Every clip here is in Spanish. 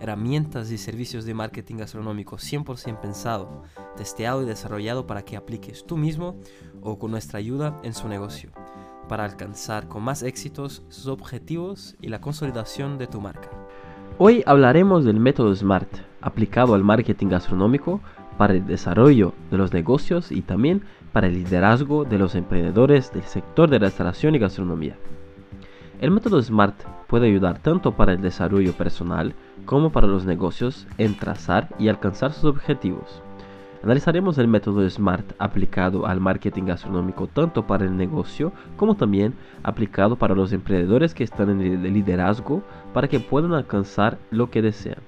herramientas y servicios de marketing gastronómico 100% pensado, testeado y desarrollado para que apliques tú mismo o con nuestra ayuda en su negocio, para alcanzar con más éxitos sus objetivos y la consolidación de tu marca. Hoy hablaremos del método SMART aplicado al marketing gastronómico para el desarrollo de los negocios y también para el liderazgo de los emprendedores del sector de restauración y gastronomía. El método SMART puede ayudar tanto para el desarrollo personal como para los negocios en trazar y alcanzar sus objetivos. Analizaremos el método SMART aplicado al marketing gastronómico tanto para el negocio como también aplicado para los emprendedores que están en el liderazgo para que puedan alcanzar lo que desean.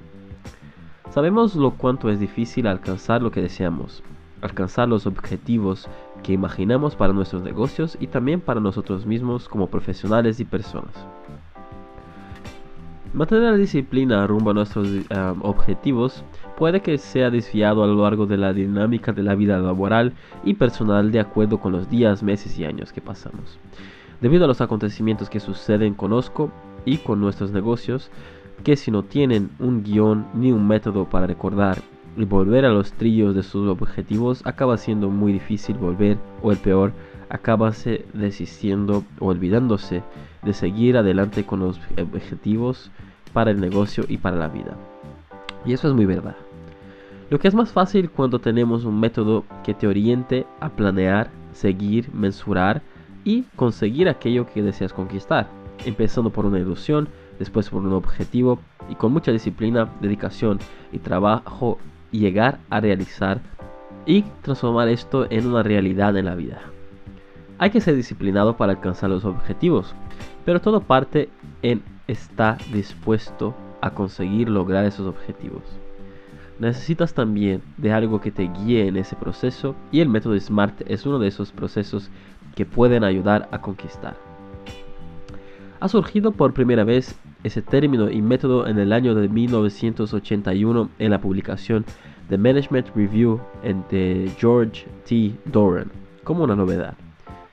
Sabemos lo cuánto es difícil alcanzar lo que deseamos, alcanzar los objetivos que imaginamos para nuestros negocios y también para nosotros mismos como profesionales y personas. Mantener la disciplina rumbo a nuestros eh, objetivos puede que sea desviado a lo largo de la dinámica de la vida laboral y personal de acuerdo con los días, meses y años que pasamos. Debido a los acontecimientos que suceden conozco y con nuestros negocios, que si no tienen un guion ni un método para recordar y volver a los trillos de sus objetivos, acaba siendo muy difícil volver o el peor, acabase desistiendo o olvidándose de seguir adelante con los objetivos para el negocio y para la vida. Y eso es muy verdad. Lo que es más fácil cuando tenemos un método que te oriente a planear, seguir, mensurar y conseguir aquello que deseas conquistar, empezando por una ilusión, después por un objetivo y con mucha disciplina, dedicación y trabajo llegar a realizar y transformar esto en una realidad en la vida. Hay que ser disciplinado para alcanzar los objetivos, pero todo parte en estar dispuesto a conseguir lograr esos objetivos. Necesitas también de algo que te guíe en ese proceso y el método SMART es uno de esos procesos que pueden ayudar a conquistar. Ha surgido por primera vez ese término y método en el año de 1981 en la publicación The Management Review de George T. Doran como una novedad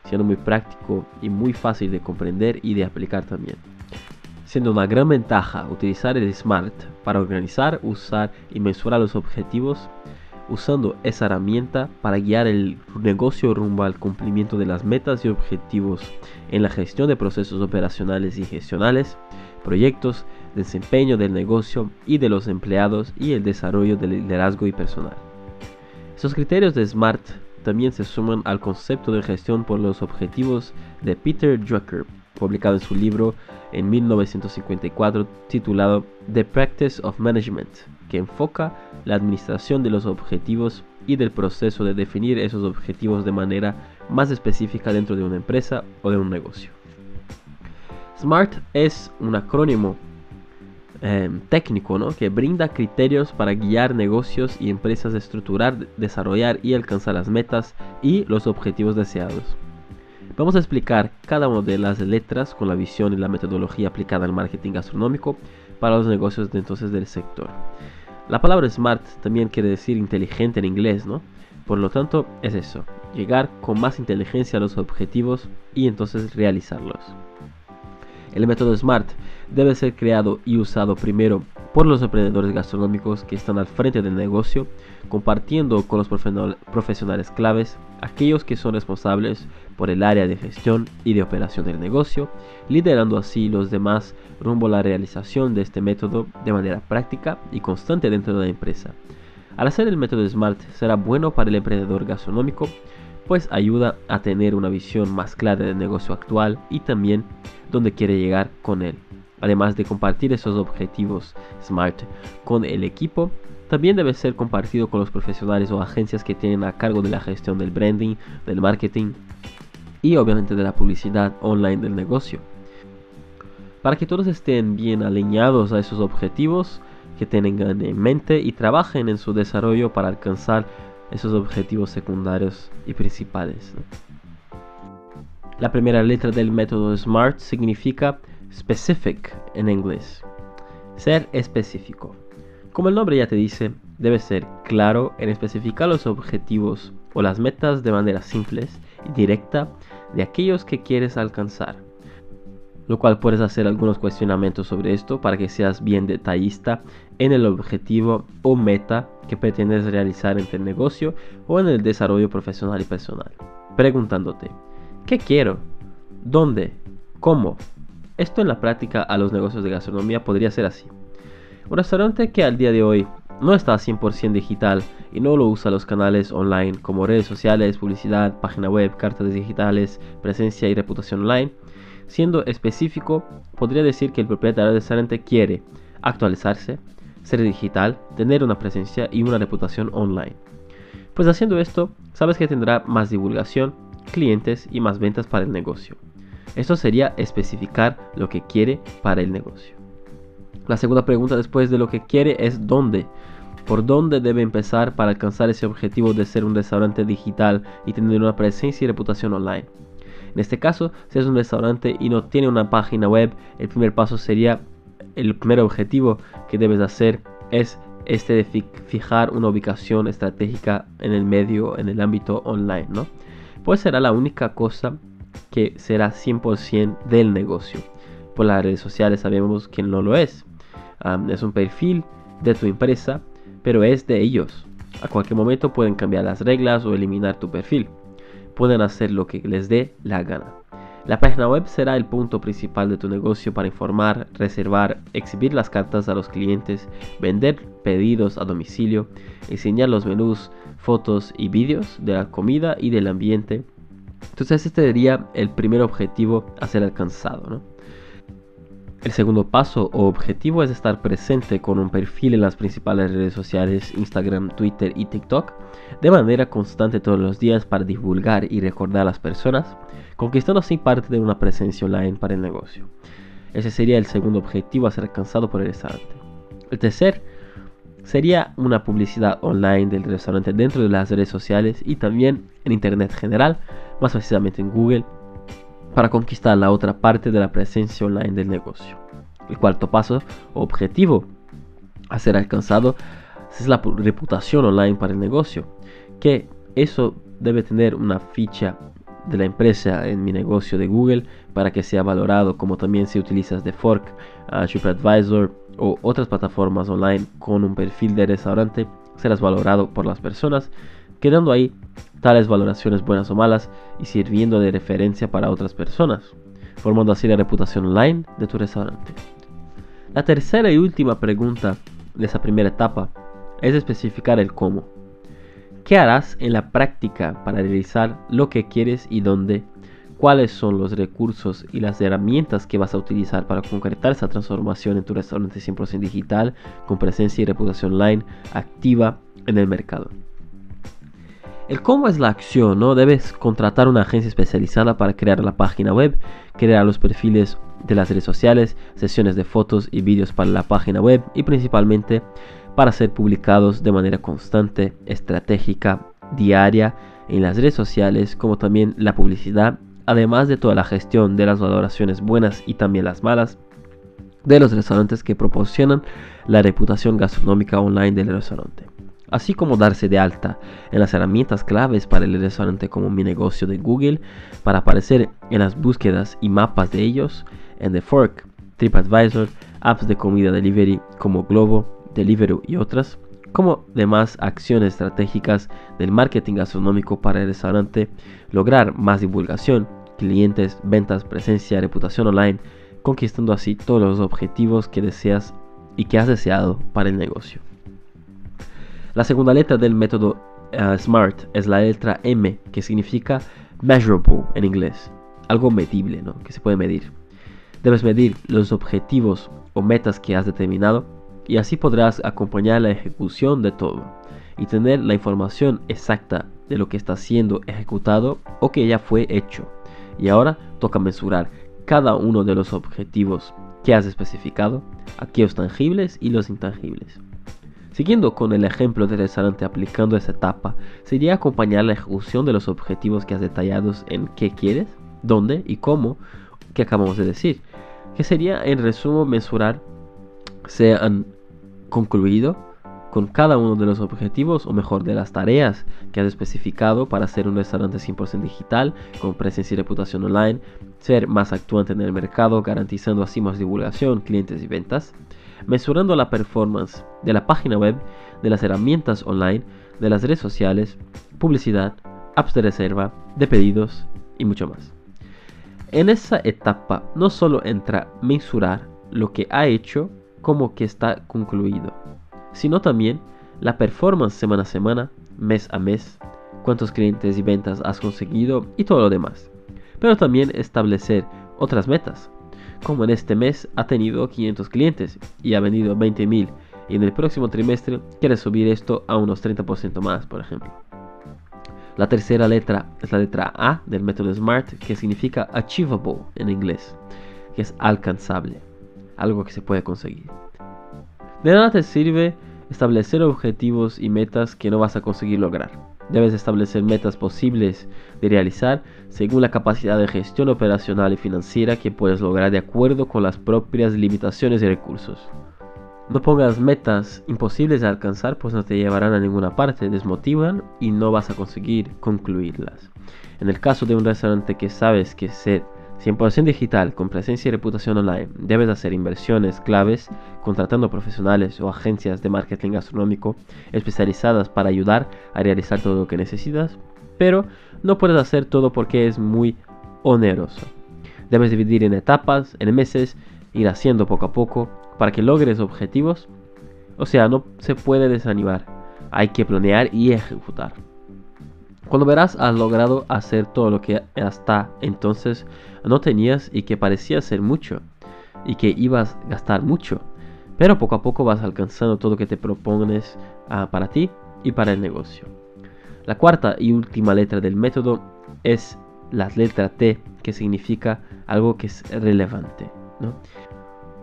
siendo muy práctico y muy fácil de comprender y de aplicar también. Siendo una gran ventaja utilizar el SMART para organizar, usar y mensurar los objetivos, usando esa herramienta para guiar el negocio rumbo al cumplimiento de las metas y objetivos en la gestión de procesos operacionales y gestionales, proyectos, desempeño del negocio y de los empleados y el desarrollo del liderazgo y personal. Esos criterios de SMART también se suman al concepto de gestión por los objetivos de Peter Drucker, publicado en su libro en 1954 titulado The Practice of Management, que enfoca la administración de los objetivos y del proceso de definir esos objetivos de manera más específica dentro de una empresa o de un negocio. SMART es un acrónimo Em, técnico ¿no? que brinda criterios para guiar negocios y empresas a estructurar, desarrollar y alcanzar las metas y los objetivos deseados. Vamos a explicar cada una de las letras con la visión y la metodología aplicada al marketing gastronómico para los negocios de entonces del sector. La palabra smart también quiere decir inteligente en inglés, ¿no? Por lo tanto, es eso, llegar con más inteligencia a los objetivos y entonces realizarlos. El método SMART debe ser creado y usado primero por los emprendedores gastronómicos que están al frente del negocio, compartiendo con los profesionales claves, aquellos que son responsables por el área de gestión y de operación del negocio, liderando así los demás rumbo a la realización de este método de manera práctica y constante dentro de la empresa. Al hacer el método SMART será bueno para el emprendedor gastronómico, pues ayuda a tener una visión más clara del negocio actual y también donde quiere llegar con él. Además de compartir esos objetivos SMART con el equipo, también debe ser compartido con los profesionales o agencias que tienen a cargo de la gestión del branding, del marketing y obviamente de la publicidad online del negocio. Para que todos estén bien alineados a esos objetivos que tengan en mente y trabajen en su desarrollo para alcanzar esos objetivos secundarios y principales. La primera letra del método SMART significa specific en inglés. Ser específico. Como el nombre ya te dice, debe ser claro en especificar los objetivos o las metas de manera simple y directa de aquellos que quieres alcanzar. Lo cual puedes hacer algunos cuestionamientos sobre esto para que seas bien detallista en el objetivo o meta que pretendes realizar en tu negocio o en el desarrollo profesional y personal. Preguntándote, ¿Qué quiero? ¿Dónde? ¿Cómo? Esto en la práctica a los negocios de gastronomía podría ser así. Un restaurante que al día de hoy no está 100% digital y no lo usa los canales online como redes sociales, publicidad, página web, cartas digitales, presencia y reputación online, siendo específico, podría decir que el propietario del restaurante quiere actualizarse, ser digital, tener una presencia y una reputación online. Pues haciendo esto, sabes que tendrá más divulgación, clientes y más ventas para el negocio. Esto sería especificar lo que quiere para el negocio. La segunda pregunta después de lo que quiere es dónde. ¿Por dónde debe empezar para alcanzar ese objetivo de ser un restaurante digital y tener una presencia y reputación online? En este caso, si es un restaurante y no tiene una página web, el primer paso sería, el primer objetivo que debes hacer es este de fijar una ubicación estratégica en el medio, en el ámbito online, ¿no? pues será la única cosa que será 100% del negocio. Por las redes sociales sabemos que no lo es. es un perfil de tu empresa, pero es de ellos. A cualquier momento pueden cambiar las reglas o eliminar tu perfil. Pueden hacer lo que les dé la gana. La página web será el punto principal de tu negocio para informar, reservar, exhibir las cartas a los clientes, vender pedidos a domicilio, enseñar los menús, fotos y vídeos de la comida y del ambiente. Entonces este sería el primer objetivo a ser alcanzado. El segundo paso o objetivo es estar presente con un perfil en las principales redes sociales Instagram, Twitter y TikTok de manera constante todos los días para divulgar y recordar a las personas, conquistando así parte de una presencia online para el negocio. Ese sería el segundo objetivo a ser alcanzado por el restaurante. El tercer sería una publicidad online del restaurante dentro de las redes sociales y también en internet general, más precisamente en Google, para conquistar la otra parte de la presencia online del negocio. El cuarto paso objetivo a ser alcanzado es la reputación online para el negocio, que eso debe tener una ficha de la empresa en mi negocio de Google para que sea valorado, como también si utilizas The Fork, TripAdvisor, o otras plataformas online con un perfil de restaurante serás valorado por las personas, quedando ahí tales valoraciones buenas o malas y sirviendo de referencia para otras personas, formando así la reputación online de tu restaurante. La tercera y última pregunta de esa primera etapa es especificar el cómo. ¿Qué harás en la práctica para realizar lo que quieres y dónde cuáles son los recursos y las herramientas que vas a utilizar para concretar esa transformación en tu restaurante 100% digital con presencia y reputación online activa en el mercado. El cómo es la acción, ¿no? Debes contratar una agencia especializada para crear la página web, crear los perfiles de las redes sociales, sesiones de fotos y vídeos para la página web y principalmente para ser publicados de manera constante, estratégica, diaria en las redes sociales, como también la publicidad además de toda la gestión de las valoraciones buenas y también las malas de los restaurantes que proporcionan la reputación gastronómica online del restaurante, así como darse de alta en las herramientas claves para el restaurante como mi negocio de Google para aparecer en las búsquedas y mapas de ellos, en The Fork, TripAdvisor, apps de comida delivery como Globo, Deliveroo y otras, como demás acciones estratégicas del marketing gastronómico para el restaurante, lograr más divulgación, clientes, ventas, presencia, reputación online, conquistando así todos los objetivos que deseas y que has deseado para el negocio. La segunda letra del método eh, SMART es la letra M, que significa measurable en inglés, algo medible, ¿no? que se puede medir. Debes medir los objetivos o metas que has determinado y así podrás acompañar la ejecución de todo y tener la información exacta de lo que está siendo ejecutado o que ya fue hecho y ahora toca mensurar cada uno de los objetivos que has especificado, aquellos tangibles y los intangibles. Siguiendo con el ejemplo del restaurante aplicando esa etapa, sería acompañar la ejecución de los objetivos que has detallado en qué quieres, dónde y cómo, que acabamos de decir, que sería en resumen mensurar se han concluido con cada uno de los objetivos o mejor de las tareas que has especificado para ser un restaurante 100% digital con presencia y reputación online, ser más actuante en el mercado garantizando así más divulgación, clientes y ventas, mesurando la performance de la página web, de las herramientas online, de las redes sociales, publicidad, apps de reserva, de pedidos y mucho más. En esa etapa no solo entra mensurar lo que ha hecho como que está concluido, sino también la performance semana a semana, mes a mes, cuántos clientes y ventas has conseguido y todo lo demás. Pero también establecer otras metas, como en este mes ha tenido 500 clientes y ha vendido 20.000 y en el próximo trimestre quiere subir esto a unos 30% más, por ejemplo. La tercera letra es la letra A del método SMART, que significa achievable en inglés, que es alcanzable, algo que se puede conseguir. De nada te sirve establecer objetivos y metas que no vas a conseguir lograr. Debes establecer metas posibles de realizar según la capacidad de gestión operacional y financiera que puedes lograr de acuerdo con las propias limitaciones y recursos. No pongas metas imposibles de alcanzar pues no te llevarán a ninguna parte, desmotivan y no vas a conseguir concluirlas. En el caso de un restaurante que sabes que se 100% digital, con presencia y reputación online, debes hacer inversiones claves contratando profesionales o agencias de marketing gastronómico especializadas para ayudar a realizar todo lo que necesitas, pero no puedes hacer todo porque es muy oneroso. Debes dividir en etapas, en meses, ir haciendo poco a poco para que logres objetivos. O sea, no se puede desanimar, hay que planear y ejecutar. Cuando verás has logrado hacer todo lo que hasta entonces no tenías y que parecía ser mucho y que ibas a gastar mucho, pero poco a poco vas alcanzando todo lo que te propones ah, para ti y para el negocio. La cuarta y última letra del método es la letra T, que significa algo que es relevante.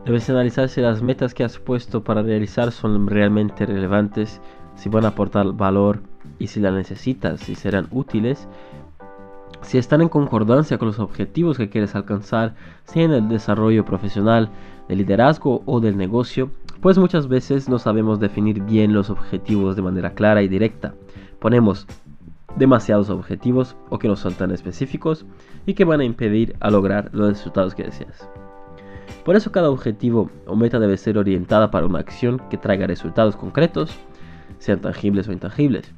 Debes analizar si las metas que has puesto para realizar son realmente relevantes, si van a aportar valor y si las necesitas, si serán útiles, si están en concordancia con los objetivos que quieres alcanzar, sea en el desarrollo profesional, del liderazgo o del negocio, pues muchas veces no sabemos definir bien los objetivos de manera clara y directa. Ponemos demasiados objetivos o que no son tan específicos y que van a impedir a lograr los resultados que deseas. Por eso cada objetivo o meta debe ser orientada para una acción que traiga resultados concretos, sean tangibles o intangibles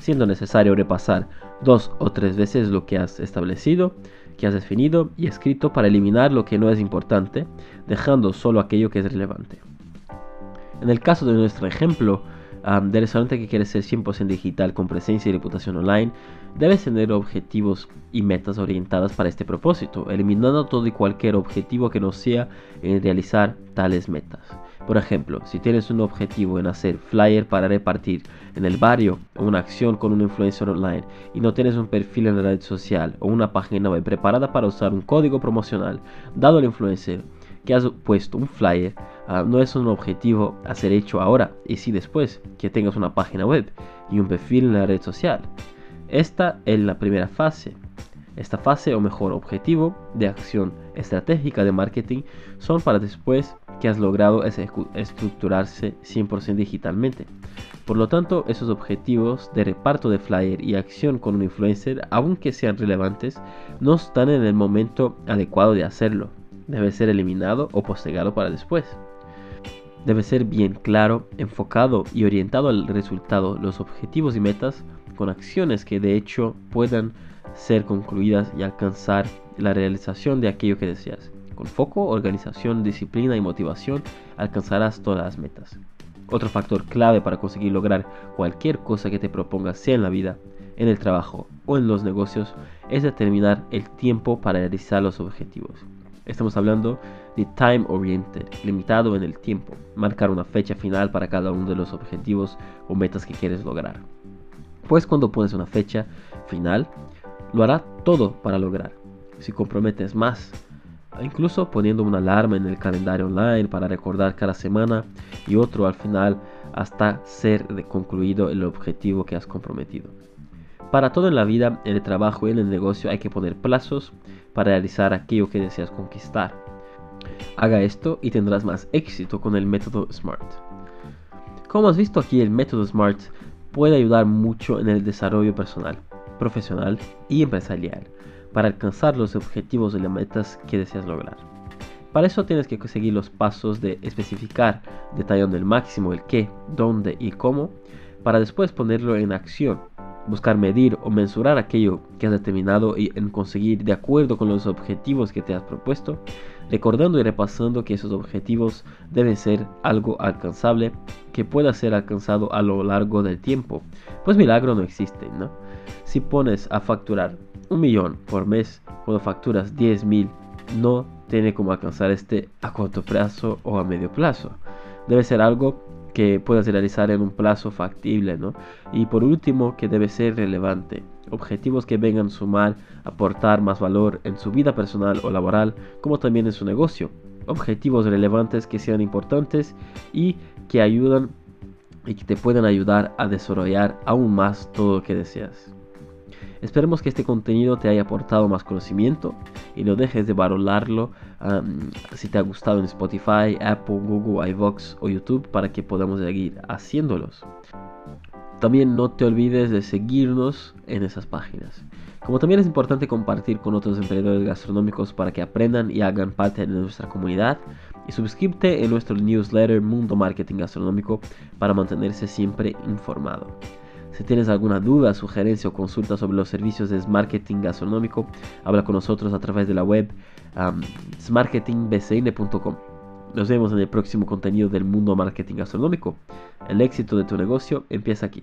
siendo necesario repasar dos o tres veces lo que has establecido, que has definido y escrito para eliminar lo que no es importante, dejando solo aquello que es relevante. En el caso de nuestro ejemplo, del restaurante que quiere ser 100% digital con presencia y reputación online, debes tener objetivos y metas orientadas para este propósito, eliminando todo y cualquier objetivo que no sea en realizar tales metas. Por ejemplo, si tienes un objetivo en hacer flyer para repartir en el barrio o una acción con un influencer online y no tienes un perfil en la red social o una página web preparada para usar un código promocional dado al influencer que has puesto un flyer, ah, no es un objetivo a ser hecho ahora y sí después que tengas una página web y un perfil en la red social. Esta es la primera fase. Esta fase o mejor objetivo de acción estratégica de marketing son para después que has logrado estructurarse 100% digitalmente. Por lo tanto, esos objetivos de reparto de flyer y acción con un influencer, aunque sean relevantes, no están en el momento adecuado de hacerlo. Debe ser eliminado o postergado para después. Debe ser bien claro, enfocado y orientado al resultado, los objetivos y metas con acciones que de hecho puedan ser concluidas y alcanzar la realización de aquello que deseas. Con foco, organización, disciplina y motivación alcanzarás todas las metas. Otro factor clave para conseguir lograr cualquier cosa que te propongas, sea en la vida, en el trabajo o en los negocios, es determinar el tiempo para realizar los objetivos. Estamos hablando de time oriented, limitado en el tiempo, marcar una fecha final para cada uno de los objetivos o metas que quieres lograr. Pues cuando pones una fecha final, lo hará todo para lograr. Si comprometes más incluso poniendo una alarma en el calendario online para recordar cada semana y otro al final hasta ser concluido el objetivo que has comprometido. Para todo en la vida, en el trabajo y en el negocio hay que poner plazos para realizar aquello que deseas conquistar. Haga esto y tendrás más éxito con el método SMART. Como has visto aquí, el método SMART puede ayudar mucho en el desarrollo personal, profesional y empresarial para alcanzar los objetivos y las metas que deseas lograr. Para eso tienes que seguir los pasos de especificar, detallando el máximo el qué, dónde y cómo, para después ponerlo en acción buscar medir o mensurar aquello que has determinado y en conseguir de acuerdo con los objetivos que te has propuesto, recordando y repasando que esos objetivos deben ser algo alcanzable que pueda ser alcanzado a lo largo del tiempo, pues milagro no existe, ¿no? Si pones a facturar un millón por mes cuando facturas 10 mil, no tiene como alcanzar este a corto plazo o a medio plazo. Debe ser algo que puedas realizar en un plazo factible, ¿no? Y por último, que debe ser relevante. Objetivos que vengan a sumar, aportar más valor en su vida personal o laboral, como también en su negocio. Objetivos relevantes que sean importantes y que ayudan y que te puedan ayudar a desarrollar aún más todo lo que deseas. Esperemos que este contenido te haya aportado más conocimiento y no dejes de valorarlo si te ha gustado en Spotify, Apple, Google, iVox o YouTube para que podamos seguir haciéndolos. También no te olvides de seguirnos en esas páginas. Como también es importante compartir con otros emprendedores gastronómicos para que aprendan y hagan parte de nuestra comunidad. Y suscríbete en nuestro newsletter Mundo Marketing Gastronómico para mantenerse siempre informado. Si tienes alguna duda, sugerencia o consulta sobre los servicios de marketing gastronómico, habla con nosotros a través de la web um, smarketingbcn.com. Nos vemos en el próximo contenido del mundo marketing gastronómico. El éxito de tu negocio empieza aquí.